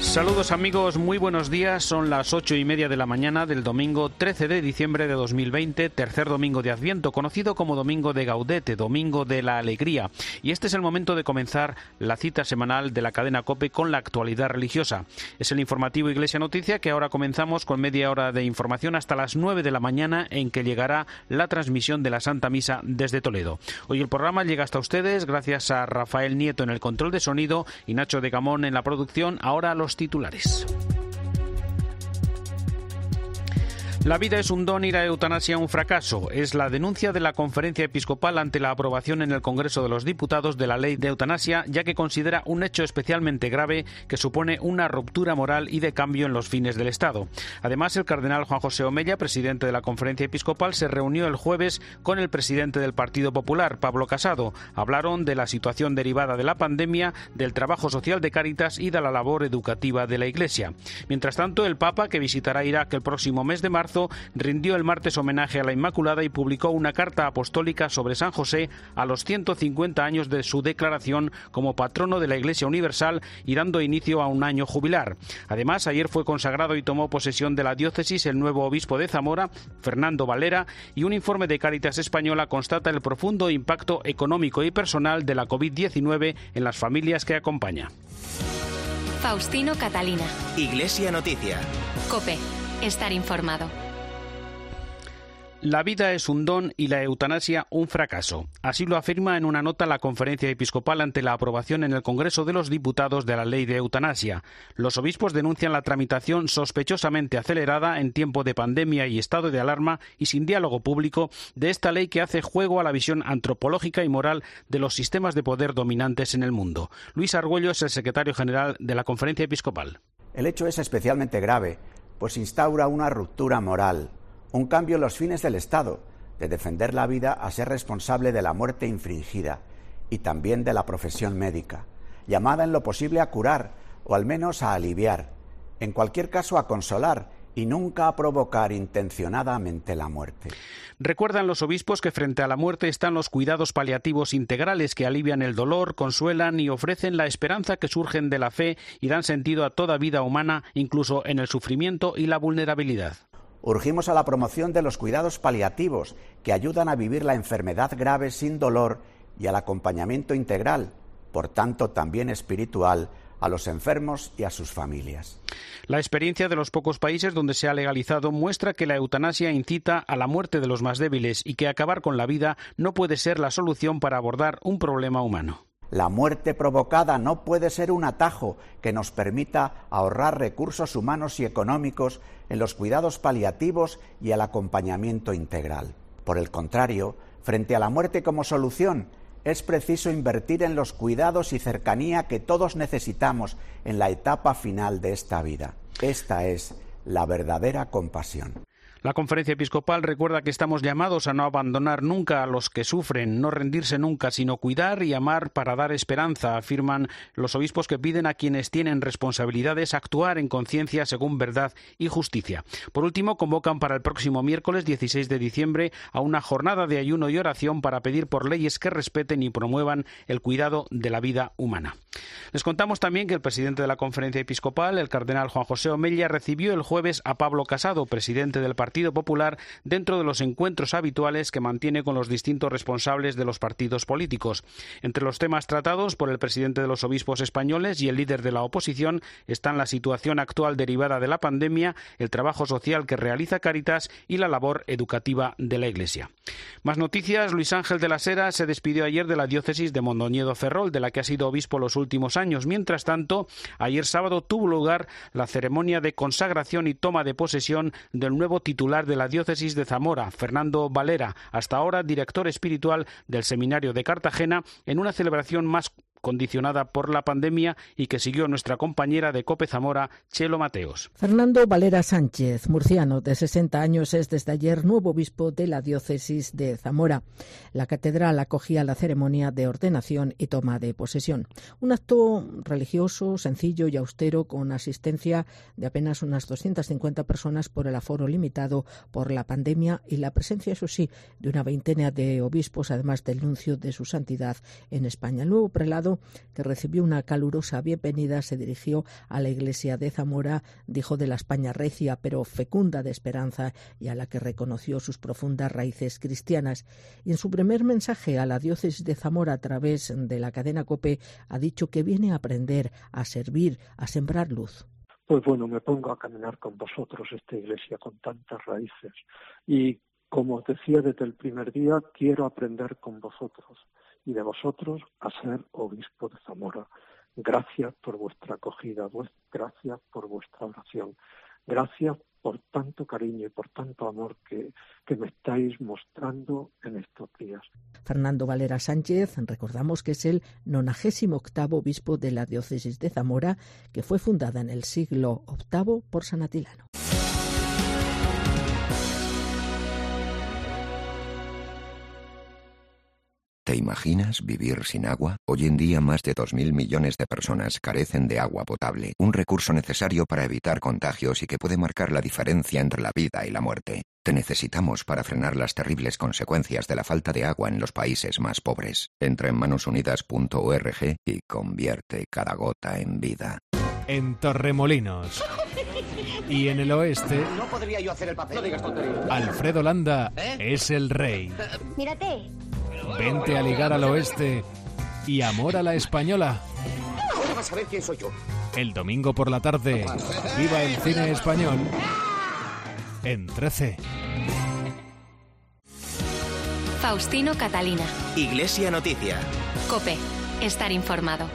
Saludos amigos, muy buenos días. Son las ocho y media de la mañana del domingo 13 de diciembre de 2020, tercer domingo de Adviento, conocido como Domingo de Gaudete, Domingo de la Alegría. Y este es el momento de comenzar la cita semanal de la cadena COPE con la actualidad religiosa. Es el informativo Iglesia Noticia que ahora comenzamos con media hora de información hasta las nueve de la mañana en que llegará la transmisión de la Santa Misa desde Toledo. Hoy el programa llega hasta ustedes gracias a Rafael Nieto en el control de sonido y Nacho de Gamón en la producción. Ahora los titulares. La vida es un don y la eutanasia un fracaso. Es la denuncia de la conferencia episcopal ante la aprobación en el Congreso de los Diputados de la ley de eutanasia, ya que considera un hecho especialmente grave que supone una ruptura moral y de cambio en los fines del Estado. Además, el cardenal Juan José Omella, presidente de la conferencia episcopal, se reunió el jueves con el presidente del Partido Popular, Pablo Casado. Hablaron de la situación derivada de la pandemia, del trabajo social de Cáritas y de la labor educativa de la Iglesia. Mientras tanto, el Papa, que visitará Irak el próximo mes de marzo, rindió el martes homenaje a la Inmaculada y publicó una carta apostólica sobre San José a los 150 años de su declaración como patrono de la Iglesia Universal y dando inicio a un año jubilar. Además, ayer fue consagrado y tomó posesión de la diócesis el nuevo obispo de Zamora, Fernando Valera, y un informe de Cáritas Española constata el profundo impacto económico y personal de la COVID-19 en las familias que acompaña. Faustino Catalina. Iglesia Noticia. Cope. Estar informado. La vida es un don y la eutanasia un fracaso. Así lo afirma en una nota la conferencia episcopal ante la aprobación en el Congreso de los Diputados de la ley de eutanasia. Los obispos denuncian la tramitación sospechosamente acelerada en tiempo de pandemia y estado de alarma y sin diálogo público de esta ley que hace juego a la visión antropológica y moral de los sistemas de poder dominantes en el mundo. Luis Argüello es el secretario general de la conferencia episcopal. El hecho es especialmente grave, pues instaura una ruptura moral un cambio en los fines del Estado, de defender la vida a ser responsable de la muerte infringida y también de la profesión médica, llamada en lo posible a curar o al menos a aliviar, en cualquier caso a consolar y nunca a provocar intencionadamente la muerte. Recuerdan los obispos que frente a la muerte están los cuidados paliativos integrales que alivian el dolor, consuelan y ofrecen la esperanza que surgen de la fe y dan sentido a toda vida humana, incluso en el sufrimiento y la vulnerabilidad. Urgimos a la promoción de los cuidados paliativos que ayudan a vivir la enfermedad grave sin dolor y al acompañamiento integral, por tanto también espiritual, a los enfermos y a sus familias. La experiencia de los pocos países donde se ha legalizado muestra que la eutanasia incita a la muerte de los más débiles y que acabar con la vida no puede ser la solución para abordar un problema humano. La muerte provocada no puede ser un atajo que nos permita ahorrar recursos humanos y económicos en los cuidados paliativos y el acompañamiento integral. Por el contrario, frente a la muerte como solución, es preciso invertir en los cuidados y cercanía que todos necesitamos en la etapa final de esta vida. Esta es la verdadera compasión. La conferencia episcopal recuerda que estamos llamados a no abandonar nunca a los que sufren, no rendirse nunca, sino cuidar y amar para dar esperanza, afirman los obispos que piden a quienes tienen responsabilidades actuar en conciencia según verdad y justicia. Por último, convocan para el próximo miércoles 16 de diciembre a una jornada de ayuno y oración para pedir por leyes que respeten y promuevan el cuidado de la vida humana. Les contamos también que el presidente de la conferencia episcopal, el cardenal Juan José Omella, recibió el jueves a Pablo Casado, presidente del Partido Popular, dentro de los encuentros habituales que mantiene con los distintos responsables de los partidos políticos. Entre los temas tratados por el presidente de los obispos españoles y el líder de la oposición están la situación actual derivada de la pandemia, el trabajo social que realiza Caritas y la labor educativa de la Iglesia. Más noticias. Luis Ángel de la Sera se despidió ayer de la diócesis de Mondoñedo Ferrol, de la que ha sido obispo los últimos años. Mientras tanto, ayer sábado tuvo lugar la ceremonia de consagración y toma de posesión del nuevo titular de la diócesis de Zamora, Fernando Valera, hasta ahora director espiritual del Seminario de Cartagena, en una celebración más condicionada por la pandemia y que siguió nuestra compañera de Cope Zamora, Chelo Mateos. Fernando Valera Sánchez, murciano de 60 años, es desde ayer nuevo obispo de la diócesis de Zamora. La catedral acogía la ceremonia de ordenación y toma de posesión. Un acto religioso, sencillo y austero con asistencia de apenas unas 250 personas por el aforo limitado por la pandemia y la presencia, eso sí, de una veintena de obispos, además del nuncio de su santidad en España. El nuevo prelado, que recibió una calurosa bienvenida, se dirigió a la iglesia de Zamora, dijo de la España recia pero fecunda de esperanza y a la que reconoció sus profundas raíces cristianas. Y en su primer mensaje a la diócesis de Zamora a través de la cadena COPE ha dicho que viene a aprender, a servir, a sembrar luz pues bueno, me pongo a caminar con vosotros esta iglesia con tantas raíces. Y como os decía desde el primer día, quiero aprender con vosotros y de vosotros a ser obispo de Zamora. Gracias por vuestra acogida, gracias por vuestra oración, gracias por tanto cariño y por tanto amor que, que, me estáis mostrando en estos días. Fernando Valera Sánchez, recordamos que es el 98 obispo de la diócesis de Zamora, que fue fundada en el siglo VIII por San Atilano. ¿Te imaginas vivir sin agua? Hoy en día más de 2.000 millones de personas carecen de agua potable, un recurso necesario para evitar contagios y que puede marcar la diferencia entre la vida y la muerte. Te necesitamos para frenar las terribles consecuencias de la falta de agua en los países más pobres. Entra en manosunidas.org y convierte cada gota en vida. En Torremolinos. Y en el oeste. No podría yo hacer el papel. No digas Alfredo Landa ¿Eh? es el rey. Mírate. Vente a ligar al oeste y amor a la española. Ahora vas a ver quién soy yo. El domingo por la tarde, viva el cine español en 13. Faustino Catalina. Iglesia Noticia. Cope. Estar informado.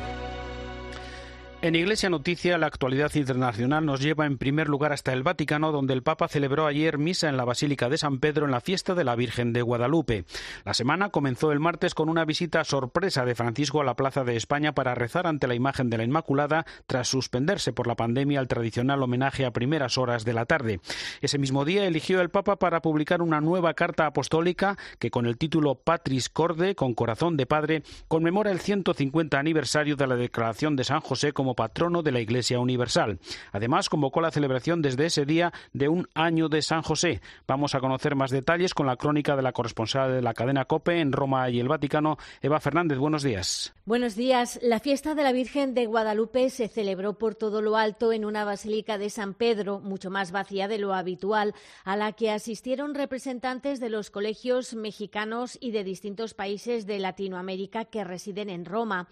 En Iglesia Noticia, la actualidad internacional nos lleva en primer lugar hasta el Vaticano, donde el Papa celebró ayer misa en la Basílica de San Pedro en la fiesta de la Virgen de Guadalupe. La semana comenzó el martes con una visita sorpresa de Francisco a la Plaza de España para rezar ante la imagen de la Inmaculada tras suspenderse por la pandemia el tradicional homenaje a primeras horas de la tarde. Ese mismo día eligió el Papa para publicar una nueva carta apostólica que con el título Patris Corde, con corazón de padre, conmemora el 150 aniversario de la declaración de San José como patrono de la Iglesia Universal. Además, convocó la celebración desde ese día de un año de San José. Vamos a conocer más detalles con la crónica de la corresponsal de la cadena COPE en Roma y el Vaticano, Eva Fernández. Buenos días. Buenos días. La fiesta de la Virgen de Guadalupe se celebró por todo lo alto en una basílica de San Pedro, mucho más vacía de lo habitual, a la que asistieron representantes de los colegios mexicanos y de distintos países de Latinoamérica que residen en Roma.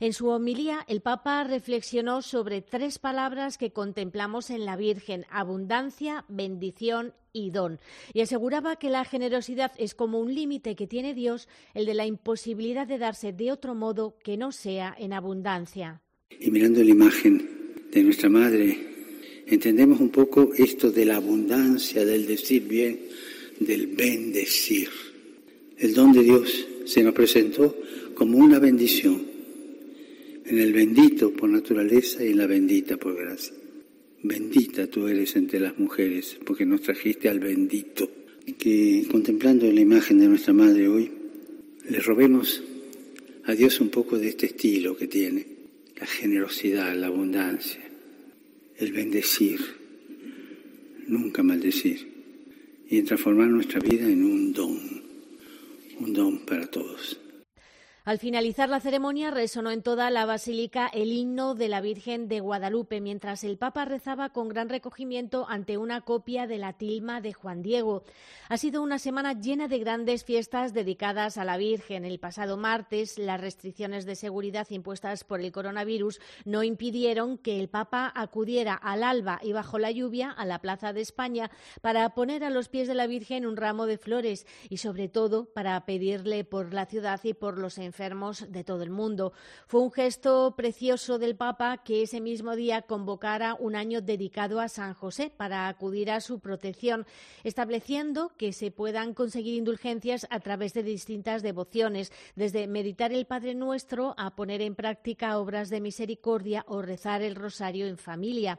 En su homilía, el Papa reflexionó sobre tres palabras que contemplamos en la Virgen, abundancia, bendición y don. Y aseguraba que la generosidad es como un límite que tiene Dios, el de la imposibilidad de darse de otro modo que no sea en abundancia. Y mirando la imagen de nuestra Madre, entendemos un poco esto de la abundancia, del decir bien, del bendecir. El don de Dios se nos presentó como una bendición en el bendito por naturaleza y en la bendita por gracia. Bendita tú eres entre las mujeres, porque nos trajiste al bendito. Que contemplando la imagen de nuestra Madre hoy, le robemos a Dios un poco de este estilo que tiene, la generosidad, la abundancia, el bendecir, nunca maldecir, y en transformar nuestra vida en un don, un don para todos. Al finalizar la ceremonia resonó en toda la basílica el himno de la Virgen de Guadalupe, mientras el Papa rezaba con gran recogimiento ante una copia de la tilma de Juan Diego. Ha sido una semana llena de grandes fiestas dedicadas a la Virgen. El pasado martes, las restricciones de seguridad impuestas por el coronavirus no impidieron que el Papa acudiera al alba y bajo la lluvia a la Plaza de España para poner a los pies de la Virgen un ramo de flores y, sobre todo, para pedirle por la ciudad y por los enfermos enfermos de todo el mundo. Fue un gesto precioso del Papa que ese mismo día convocara un año dedicado a San José para acudir a su protección, estableciendo que se puedan conseguir indulgencias a través de distintas devociones, desde meditar el Padre Nuestro a poner en práctica obras de misericordia o rezar el rosario en familia.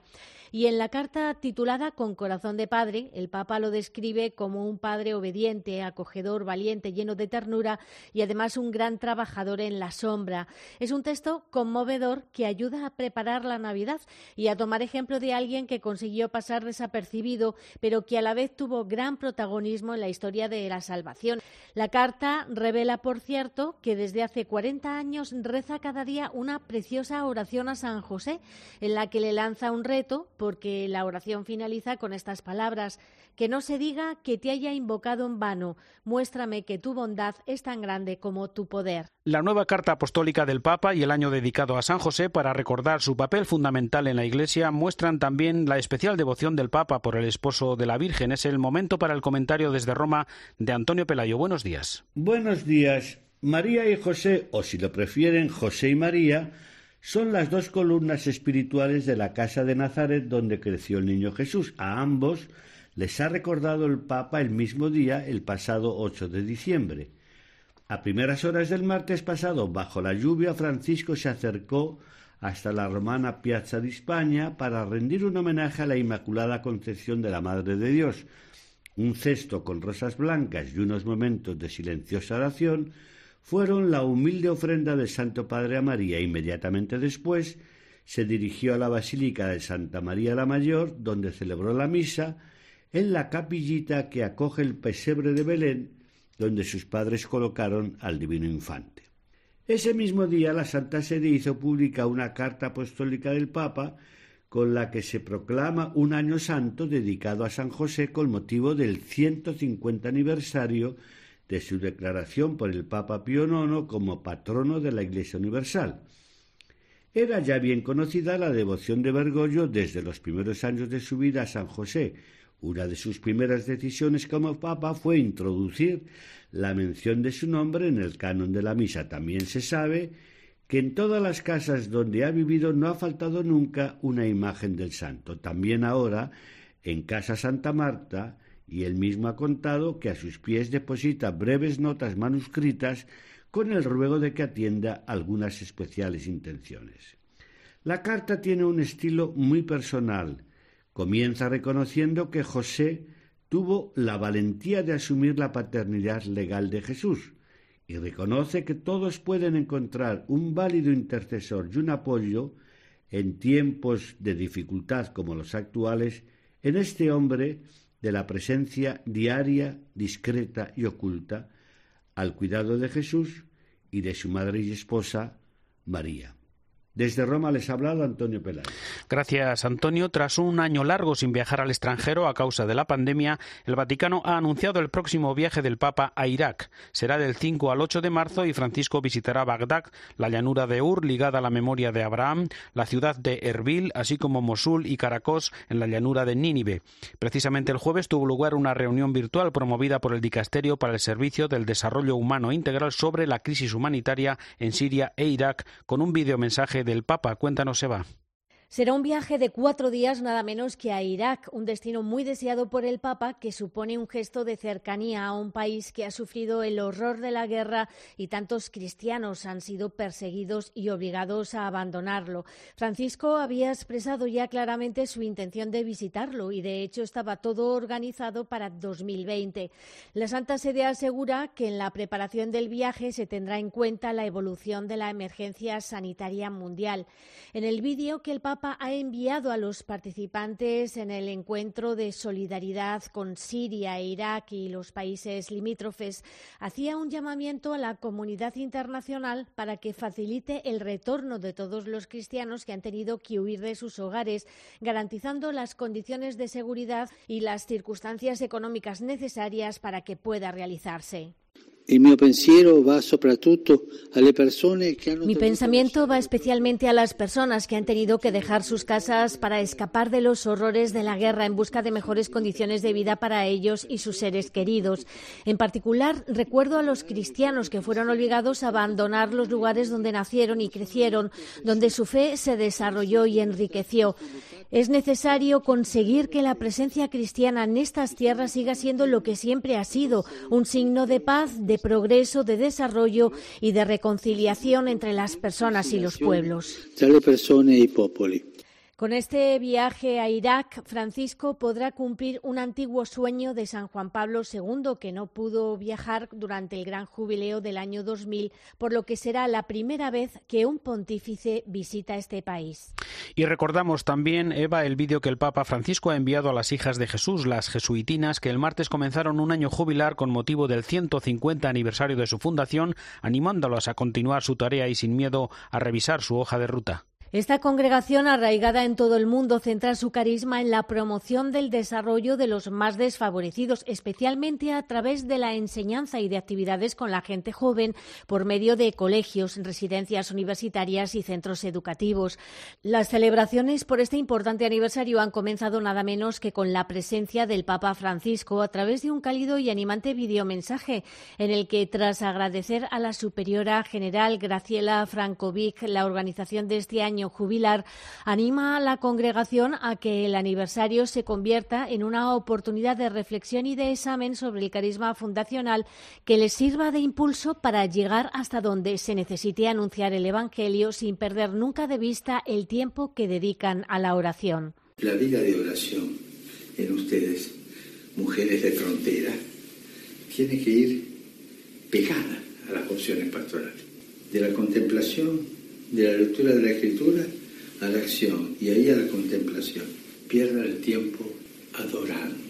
Y en la carta titulada Con corazón de padre, el Papa lo describe como un padre obediente, acogedor, valiente, lleno de ternura y además un gran trabajador en la sombra. Es un texto conmovedor que ayuda a preparar la Navidad y a tomar ejemplo de alguien que consiguió pasar desapercibido, pero que a la vez tuvo gran protagonismo en la historia de la salvación. La carta revela, por cierto, que desde hace 40 años reza cada día una preciosa oración a San José, en la que le lanza un reto porque la oración finaliza con estas palabras que no se diga que te haya invocado en vano. Muéstrame que tu bondad es tan grande como tu poder. La nueva carta apostólica del Papa y el año dedicado a San José para recordar su papel fundamental en la Iglesia muestran también la especial devoción del Papa por el esposo de la Virgen. Es el momento para el comentario desde Roma de Antonio Pelayo. Buenos días. Buenos días. María y José, o si lo prefieren, José y María, son las dos columnas espirituales de la casa de Nazaret donde creció el niño Jesús. A ambos les ha recordado el Papa el mismo día, el pasado 8 de diciembre. A primeras horas del martes pasado, bajo la lluvia, Francisco se acercó hasta la romana Piazza de España para rendir un homenaje a la Inmaculada Concepción de la Madre de Dios. Un cesto con rosas blancas y unos momentos de silenciosa oración fueron la humilde ofrenda del Santo Padre a María. Inmediatamente después se dirigió a la Basílica de Santa María la Mayor, donde celebró la misa en la capillita que acoge el pesebre de Belén, donde sus padres colocaron al Divino Infante. Ese mismo día la Santa Sede hizo pública una carta apostólica del Papa con la que se proclama un año santo dedicado a San José con motivo del 150 aniversario de su declaración por el Papa Pío IX como patrono de la Iglesia Universal. Era ya bien conocida la devoción de Bergoglio desde los primeros años de su vida a San José, una de sus primeras decisiones como papa fue introducir la mención de su nombre en el canon de la misa. También se sabe que en todas las casas donde ha vivido no ha faltado nunca una imagen del santo. También ahora, en Casa Santa Marta, y él mismo ha contado que a sus pies deposita breves notas manuscritas con el ruego de que atienda algunas especiales intenciones. La carta tiene un estilo muy personal, Comienza reconociendo que José tuvo la valentía de asumir la paternidad legal de Jesús y reconoce que todos pueden encontrar un válido intercesor y un apoyo en tiempos de dificultad como los actuales en este hombre de la presencia diaria, discreta y oculta al cuidado de Jesús y de su madre y esposa María. Desde Roma les ha hablado Antonio Peláez. Gracias, Antonio. Tras un año largo sin viajar al extranjero a causa de la pandemia, el Vaticano ha anunciado el próximo viaje del Papa a Irak. Será del 5 al 8 de marzo y Francisco visitará Bagdad, la llanura de Ur, ligada a la memoria de Abraham, la ciudad de Erbil, así como Mosul y Caracos, en la llanura de Nínive. Precisamente el jueves tuvo lugar una reunión virtual promovida por el Dicasterio para el Servicio del Desarrollo Humano Integral sobre la crisis humanitaria en Siria e Irak, con un videomensaje del Papa. Cuéntanos, Eva. Será un viaje de cuatro días nada menos que a Irak, un destino muy deseado por el Papa que supone un gesto de cercanía a un país que ha sufrido el horror de la guerra y tantos cristianos han sido perseguidos y obligados a abandonarlo. Francisco había expresado ya claramente su intención de visitarlo y de hecho estaba todo organizado para 2020. La Santa Sede asegura que en la preparación del viaje se tendrá en cuenta la evolución de la emergencia sanitaria mundial. En el vídeo que el Papa Papa ha enviado a los participantes en el encuentro de solidaridad con Siria, Irak y los países limítrofes, hacía un llamamiento a la comunidad internacional para que facilite el retorno de todos los cristianos que han tenido que huir de sus hogares, garantizando las condiciones de seguridad y las circunstancias económicas necesarias para que pueda realizarse. Mi pensamiento va especialmente a las personas que han tenido que dejar sus casas para escapar de los horrores de la guerra en busca de mejores condiciones de vida para ellos y sus seres queridos. En particular, recuerdo a los cristianos que fueron obligados a abandonar los lugares donde nacieron y crecieron, donde su fe se desarrolló y enriqueció. Es necesario conseguir que la presencia cristiana en estas tierras siga siendo lo que siempre ha sido, un signo de paz, de progreso, de desarrollo y de reconciliación entre las personas y los pueblos. Con este viaje a Irak, Francisco podrá cumplir un antiguo sueño de San Juan Pablo II, que no pudo viajar durante el gran jubileo del año 2000, por lo que será la primera vez que un pontífice visita este país. Y recordamos también, Eva, el vídeo que el Papa Francisco ha enviado a las hijas de Jesús, las jesuitinas, que el martes comenzaron un año jubilar con motivo del 150 aniversario de su fundación, animándolas a continuar su tarea y sin miedo a revisar su hoja de ruta. Esta congregación, arraigada en todo el mundo, centra su carisma en la promoción del desarrollo de los más desfavorecidos, especialmente a través de la enseñanza y de actividades con la gente joven por medio de colegios, residencias universitarias y centros educativos. Las celebraciones por este importante aniversario han comenzado nada menos que con la presencia del Papa Francisco a través de un cálido y animante videomensaje en el que, tras agradecer a la superiora general Graciela Francovic la organización de este año, jubilar, anima a la congregación a que el aniversario se convierta en una oportunidad de reflexión y de examen sobre el carisma fundacional que les sirva de impulso para llegar hasta donde se necesite anunciar el Evangelio sin perder nunca de vista el tiempo que dedican a la oración. La vida de oración en ustedes, mujeres de frontera, tiene que ir pegada a las funciones pastorales, de la contemplación de la lectura de la escritura a la acción y ahí a la contemplación. Pierda el tiempo adorando.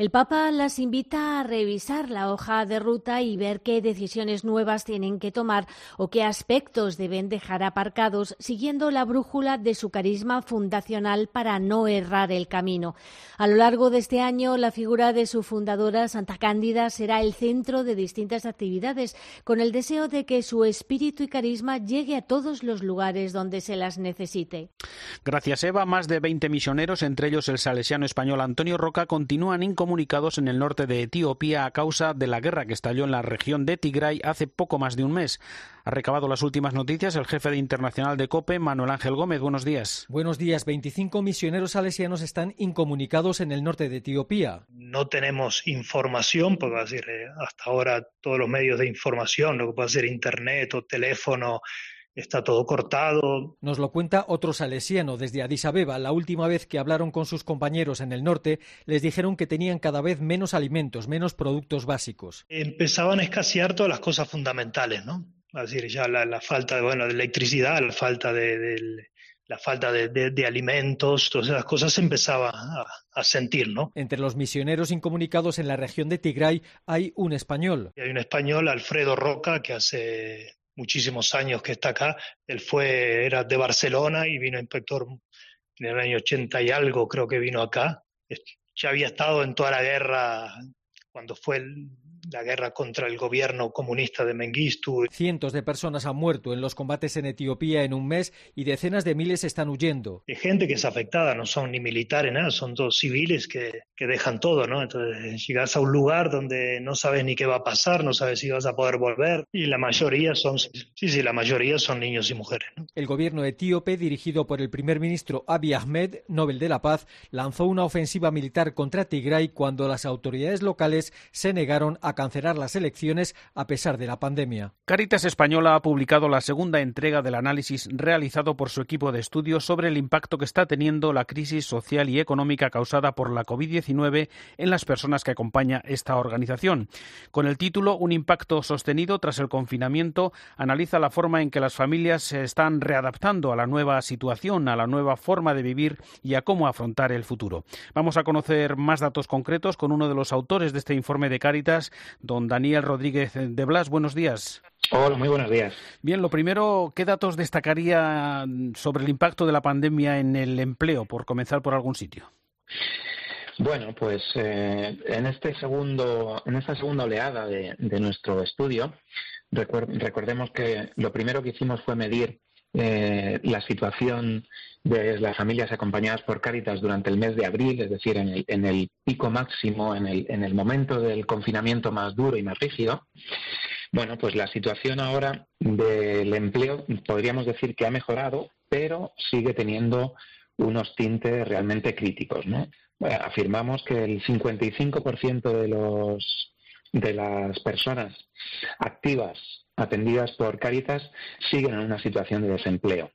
El Papa las invita a revisar la hoja de ruta y ver qué decisiones nuevas tienen que tomar o qué aspectos deben dejar aparcados, siguiendo la brújula de su carisma fundacional para no errar el camino. A lo largo de este año, la figura de su fundadora, Santa Cándida, será el centro de distintas actividades, con el deseo de que su espíritu y carisma llegue a todos los lugares donde se las necesite. Gracias, Eva. Más de 20 misioneros, entre ellos el salesiano español Antonio Roca, continúan incomunicados comunicados en el norte de Etiopía a causa de la guerra que estalló en la región de Tigray hace poco más de un mes. Ha recabado las últimas noticias el jefe de internacional de COPE, Manuel Ángel Gómez. Buenos días. Buenos días. 25 misioneros salesianos están incomunicados en el norte de Etiopía. No tenemos información, porque decir, eh, hasta ahora todos los medios de información, lo que puede ser internet o teléfono, está todo cortado. Nos lo cuenta otro salesiano desde Addis Abeba. La última vez que hablaron con sus compañeros en el norte, les dijeron que tenían cada vez menos alimentos, menos productos básicos. Empezaban a escasear todas las cosas fundamentales, ¿no? Es decir, ya la, falta de, bueno, de electricidad, la falta de, la falta de, alimentos, todas esas cosas se empezaba a, a, sentir, ¿no? Entre los misioneros incomunicados en la región de Tigray hay un español. hay un español, Alfredo Roca, que hace muchísimos años que está acá. Él fue, era de Barcelona y vino inspector en el año 80 y algo, creo que vino acá. Ya había estado en toda la guerra cuando fue el, la guerra contra el gobierno comunista de Mengistu. Cientos de personas han muerto en los combates en Etiopía en un mes y decenas de miles están huyendo. Hay gente que es afectada, no son ni militares, nada, son todos civiles que, que dejan todo, ¿no? Entonces llegas a un lugar donde no sabes ni qué va a pasar, no sabes si vas a poder volver y la mayoría son, sí, sí, la mayoría son niños y mujeres. El gobierno etíope, dirigido por el primer ministro Abiy Ahmed, Nobel de la Paz, lanzó una ofensiva militar contra Tigray cuando las autoridades locales se negaron a cancelar las elecciones a pesar de la pandemia. Caritas Española ha publicado la segunda entrega del análisis realizado por su equipo de estudio sobre el impacto que está teniendo la crisis social y económica causada por la COVID-19 en las personas que acompaña esta organización. Con el título Un impacto sostenido tras el confinamiento, analiza la forma en que las familias se están readaptando a la nueva situación, a la nueva forma de vivir y a cómo afrontar el futuro. Vamos a conocer más datos concretos con uno de los autores de este informe de Caritas, Don Daniel Rodríguez de Blas, buenos días. Hola, muy buenos días. Bien, lo primero, ¿qué datos destacaría sobre el impacto de la pandemia en el empleo, por comenzar por algún sitio? Bueno, pues eh, en este segundo, en esta segunda oleada de, nuestro estudio, recordemos que lo primero que hicimos fue medir eh, la situación de las familias acompañadas por Cáritas durante el mes de abril, es decir, en el, pico máximo, en el, en el momento del confinamiento más duro y más rígido. Bueno, pues la situación ahora del empleo podríamos decir que ha mejorado, pero sigue teniendo unos tintes realmente críticos, afirmamos que el 55% de los de las personas activas atendidas por Cáritas siguen en una situación de desempleo.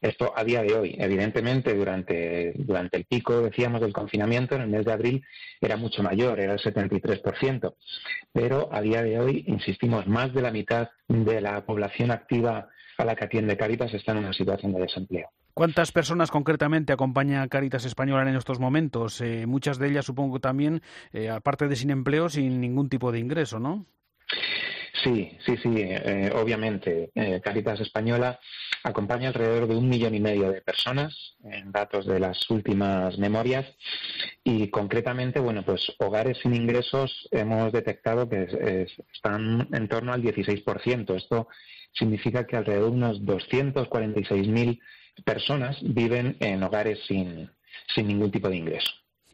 Esto a día de hoy, evidentemente, durante, durante el pico, decíamos, del confinamiento, en el mes de abril, era mucho mayor, era el 73%. Pero a día de hoy, insistimos, más de la mitad de la población activa a la que atiende Cáritas está en una situación de desempleo. ¿Cuántas personas concretamente acompaña Caritas Española en estos momentos? Eh, muchas de ellas, supongo también, eh, aparte de sin empleo, sin ningún tipo de ingreso, ¿no? Sí, sí, sí, eh, obviamente. Caritas Española acompaña alrededor de un millón y medio de personas, en datos de las últimas memorias, y concretamente, bueno, pues hogares sin ingresos hemos detectado que están en torno al 16%. Esto significa que alrededor de unos 246.000 personas viven en hogares sin, ningún tipo de ingreso.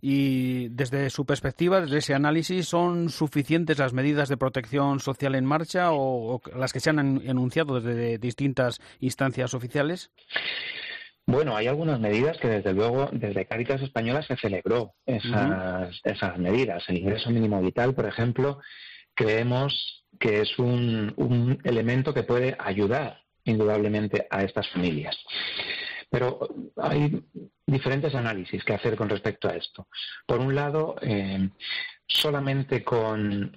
Y desde su perspectiva, desde ese análisis, ¿son suficientes las medidas de protección social en marcha o, las que se han enunciado desde distintas instancias oficiales? Bueno, hay algunas medidas que desde luego desde Cáritas Española se celebró esas, esas medidas. El ingreso mínimo vital, por ejemplo, creemos que es un, un elemento que puede ayudar indudablemente a estas familias. Pero hay diferentes análisis que hacer con respecto a esto. Por un lado, eh, solamente con,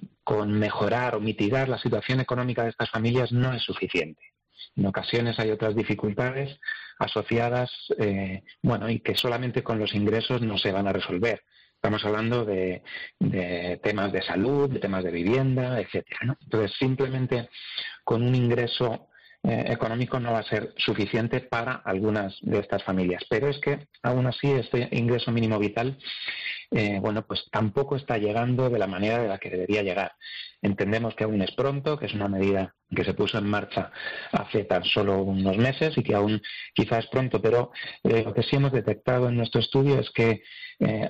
mejorar o mitigar la situación económica de estas familias no es suficiente. En ocasiones hay otras dificultades asociadas, eh, bueno, y que solamente con los ingresos no se van a resolver. Estamos hablando de, temas de salud, de temas de vivienda, etcétera. Entonces, simplemente con un ingreso eh, económico no va a ser suficiente para algunas de estas familias. Pero es que, aún así, este ingreso mínimo vital, eh, bueno, pues tampoco está llegando de la manera de la que debería llegar. Entendemos que aún es pronto, que es una medida que se puso en marcha hace tan solo unos meses y que aún quizás es pronto, pero eh, lo que sí hemos detectado en nuestro estudio es que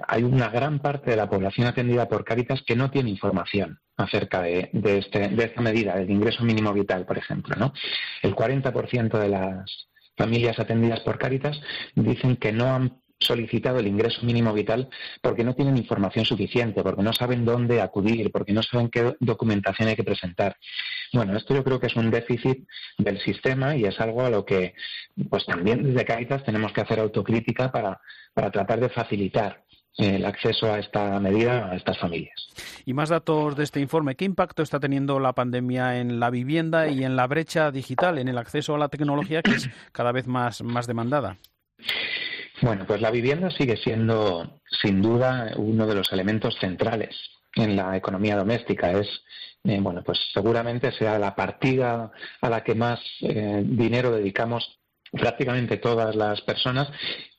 hay una gran parte de la población atendida por Cáritas que no tiene información acerca de, este, de esta medida, del ingreso mínimo vital, por ejemplo. ¿no? El 40% de las familias atendidas por Cáritas dicen que no han solicitado el ingreso mínimo vital porque no tienen información suficiente, porque no saben dónde acudir, porque no saben qué documentación hay que presentar. Bueno, esto yo creo que es un déficit del sistema y es algo a lo que pues también desde Cáritas tenemos que hacer autocrítica para, para tratar de facilitar el acceso a esta medida a estas familias. Y más datos de este informe. ¿Qué impacto está teniendo la pandemia en la vivienda y en la brecha digital, en el acceso a la tecnología que es cada vez más, más demandada? Bueno, pues la vivienda sigue siendo sin duda uno de los elementos centrales en la economía doméstica. Es eh, bueno, pues seguramente sea la partida a la que más eh, dinero dedicamos prácticamente todas las personas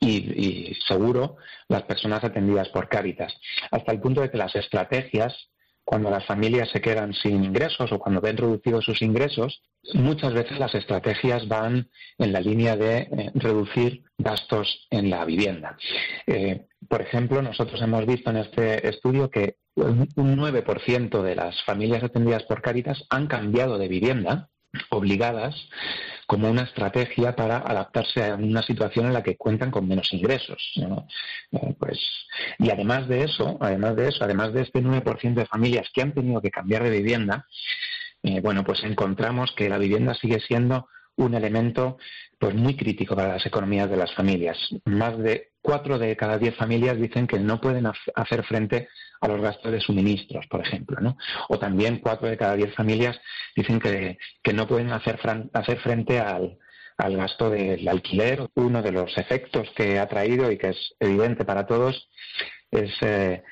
y, seguro las personas atendidas por Cáritas, hasta el punto de que las estrategias, cuando las familias se quedan sin ingresos o cuando ven reducidos sus ingresos, muchas veces las estrategias van en la línea de eh, reducir gastos en la vivienda. Eh, por ejemplo, nosotros hemos visto en este estudio que un 9% de las familias atendidas por Cáritas han cambiado de vivienda obligadas como una estrategia para adaptarse a una situación en la que cuentan con menos ingresos. Eh, pues, y además de eso, además de eso, además de este 9% de familias que han tenido que cambiar de vivienda, eh, bueno, pues encontramos que la vivienda sigue siendo un elemento pues muy crítico para las economías de las familias. Más de cuatro de cada diez familias dicen que no pueden hacer frente a los gastos de suministros, por ejemplo, ¿no? O también cuatro de cada diez familias dicen que, no pueden hacer, hacer frente al, gasto del alquiler. Uno de los efectos que ha traído y que es evidente para todos es eh,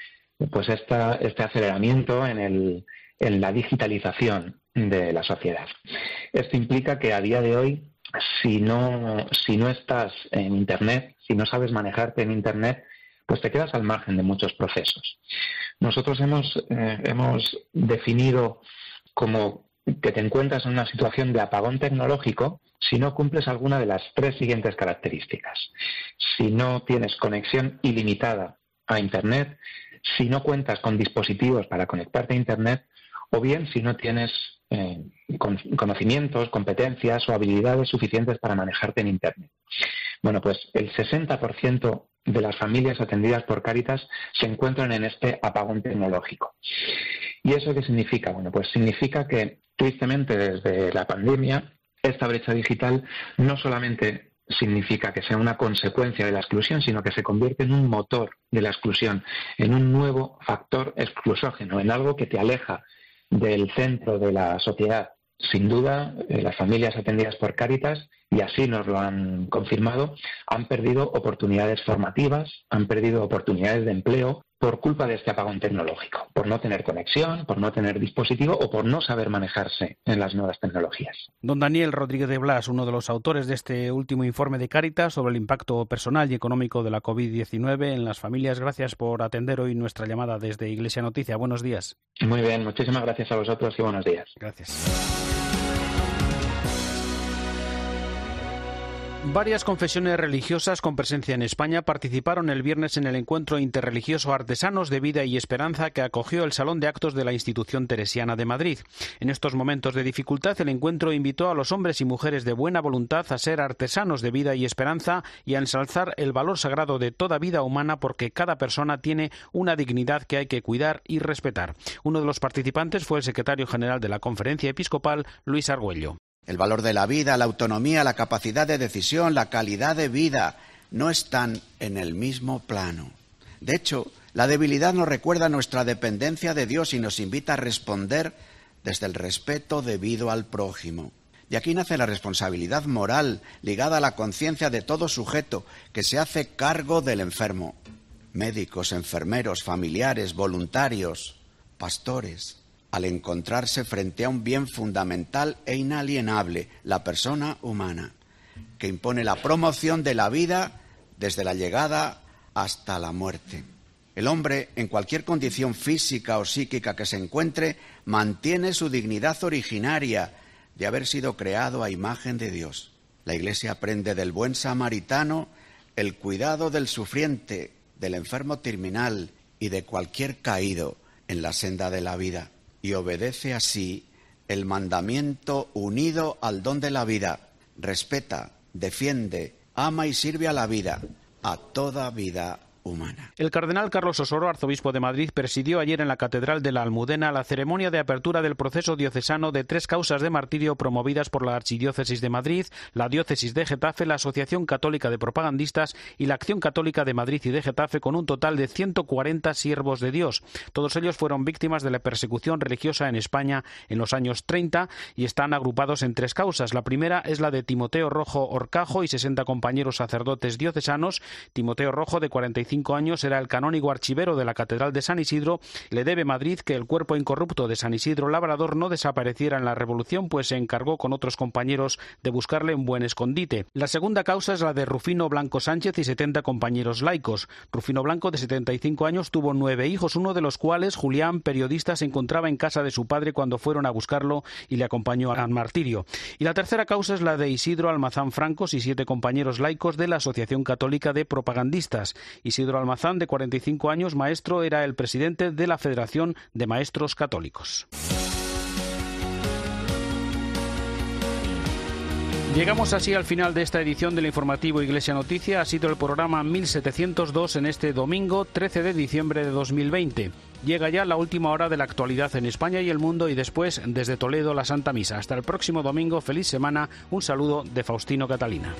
pues esta, este aceleramiento en, el, en la digitalización de la sociedad. Esto implica que a día de hoy, si no, si no estás en Internet, si no sabes manejarte en Internet, pues te quedas al margen de muchos procesos. Nosotros hemos, eh, hemos definido como que te encuentras en una situación de apagón tecnológico si no cumples alguna de las tres siguientes características. Si no tienes conexión ilimitada a Internet, si no cuentas con dispositivos para conectarte a Internet, o bien si no tienes eh, conocimientos, competencias o habilidades suficientes para manejarte en Internet. Bueno, pues el 60% de las familias atendidas por Cáritas se encuentran en este apagón tecnológico. ¿Y eso qué significa? Bueno, pues significa que tristemente desde la pandemia esta brecha digital no solamente significa que sea una consecuencia de la exclusión, sino que se convierte en un motor de la exclusión, en un nuevo factor exclusógeno, en algo que te aleja del centro de la sociedad. Sin duda, eh, las familias atendidas por Cáritas, y así nos lo han confirmado, han perdido oportunidades formativas, han perdido oportunidades de empleo, por culpa de este apagón tecnológico, por no tener conexión, por no tener dispositivo o por no saber manejarse en las nuevas tecnologías. Don Daniel Rodríguez de Blas, uno de los autores de este último informe de Cáritas sobre el impacto personal y económico de la COVID-19 en las familias, gracias por atender hoy nuestra llamada desde Iglesia Noticia. Buenos días. Muy bien, muchísimas gracias a vosotros y buenos días. Gracias. Varias confesiones religiosas con presencia en España participaron el viernes en el encuentro interreligioso Artesanos de Vida y Esperanza que acogió el Salón de Actos de la Institución Teresiana de Madrid. En estos momentos de dificultad, el encuentro invitó a los hombres y mujeres de buena voluntad a ser artesanos de vida y esperanza y a ensalzar el valor sagrado de toda vida humana porque cada persona tiene una dignidad que hay que cuidar y respetar. Uno de los participantes fue el secretario general de la Conferencia Episcopal, Luis Argüello. El valor de la vida, la autonomía, la capacidad de decisión, la calidad de vida no están en el mismo plano. De hecho, la debilidad nos recuerda nuestra dependencia de Dios y nos invita a responder desde el respeto debido al prójimo. Y aquí nace la responsabilidad moral ligada a la conciencia de todo sujeto que se hace cargo del enfermo. Médicos, enfermeros, familiares, voluntarios, pastores al encontrarse frente a un bien fundamental e inalienable, la persona humana, que impone la promoción de la vida desde la llegada hasta la muerte. El hombre, en cualquier condición física o psíquica que se encuentre, mantiene su dignidad originaria de haber sido creado a imagen de Dios. La Iglesia aprende del buen samaritano el cuidado del sufriente, del enfermo terminal y de cualquier caído en la senda de la vida y obedece así el mandamiento unido al don de la vida. Respeta, defiende, ama y sirve a la vida, a toda vida el cardenal Carlos Osoro, arzobispo de Madrid, presidió ayer en la Catedral de la Almudena la ceremonia de apertura del proceso diocesano de tres causas de martirio promovidas por la Archidiócesis de Madrid, la Diócesis de Getafe, la Asociación Católica de Propagandistas y la Acción Católica de Madrid y de Getafe, con un total de 140 siervos de Dios. Todos ellos fueron víctimas de la persecución religiosa en España en los años 30 y están agrupados en tres causas. La primera es la de Timoteo Rojo Orcajo y 60 compañeros sacerdotes diocesanos. Timoteo Rojo, de 45 años era el canónigo archivero de la Catedral de San Isidro, le debe Madrid que el cuerpo incorrupto de San Isidro Labrador no desapareciera en la Revolución, pues se encargó con otros compañeros de buscarle un buen escondite. La segunda causa es la de Rufino Blanco Sánchez y 70 compañeros laicos. Rufino Blanco, de 75 años, tuvo nueve hijos, uno de los cuales, Julián, periodista, se encontraba en casa de su padre cuando fueron a buscarlo y le acompañó al martirio. Y la tercera causa es la de Isidro Almazán Francos y siete compañeros laicos de la Asociación Católica de Propagandistas. Isidro Almazán, de 45 años, maestro, era el presidente de la Federación de Maestros Católicos. Llegamos así al final de esta edición del informativo Iglesia Noticia. Ha sido el programa 1702 en este domingo 13 de diciembre de 2020. Llega ya la última hora de la actualidad en España y el mundo y después desde Toledo la Santa Misa. Hasta el próximo domingo, feliz semana. Un saludo de Faustino Catalina.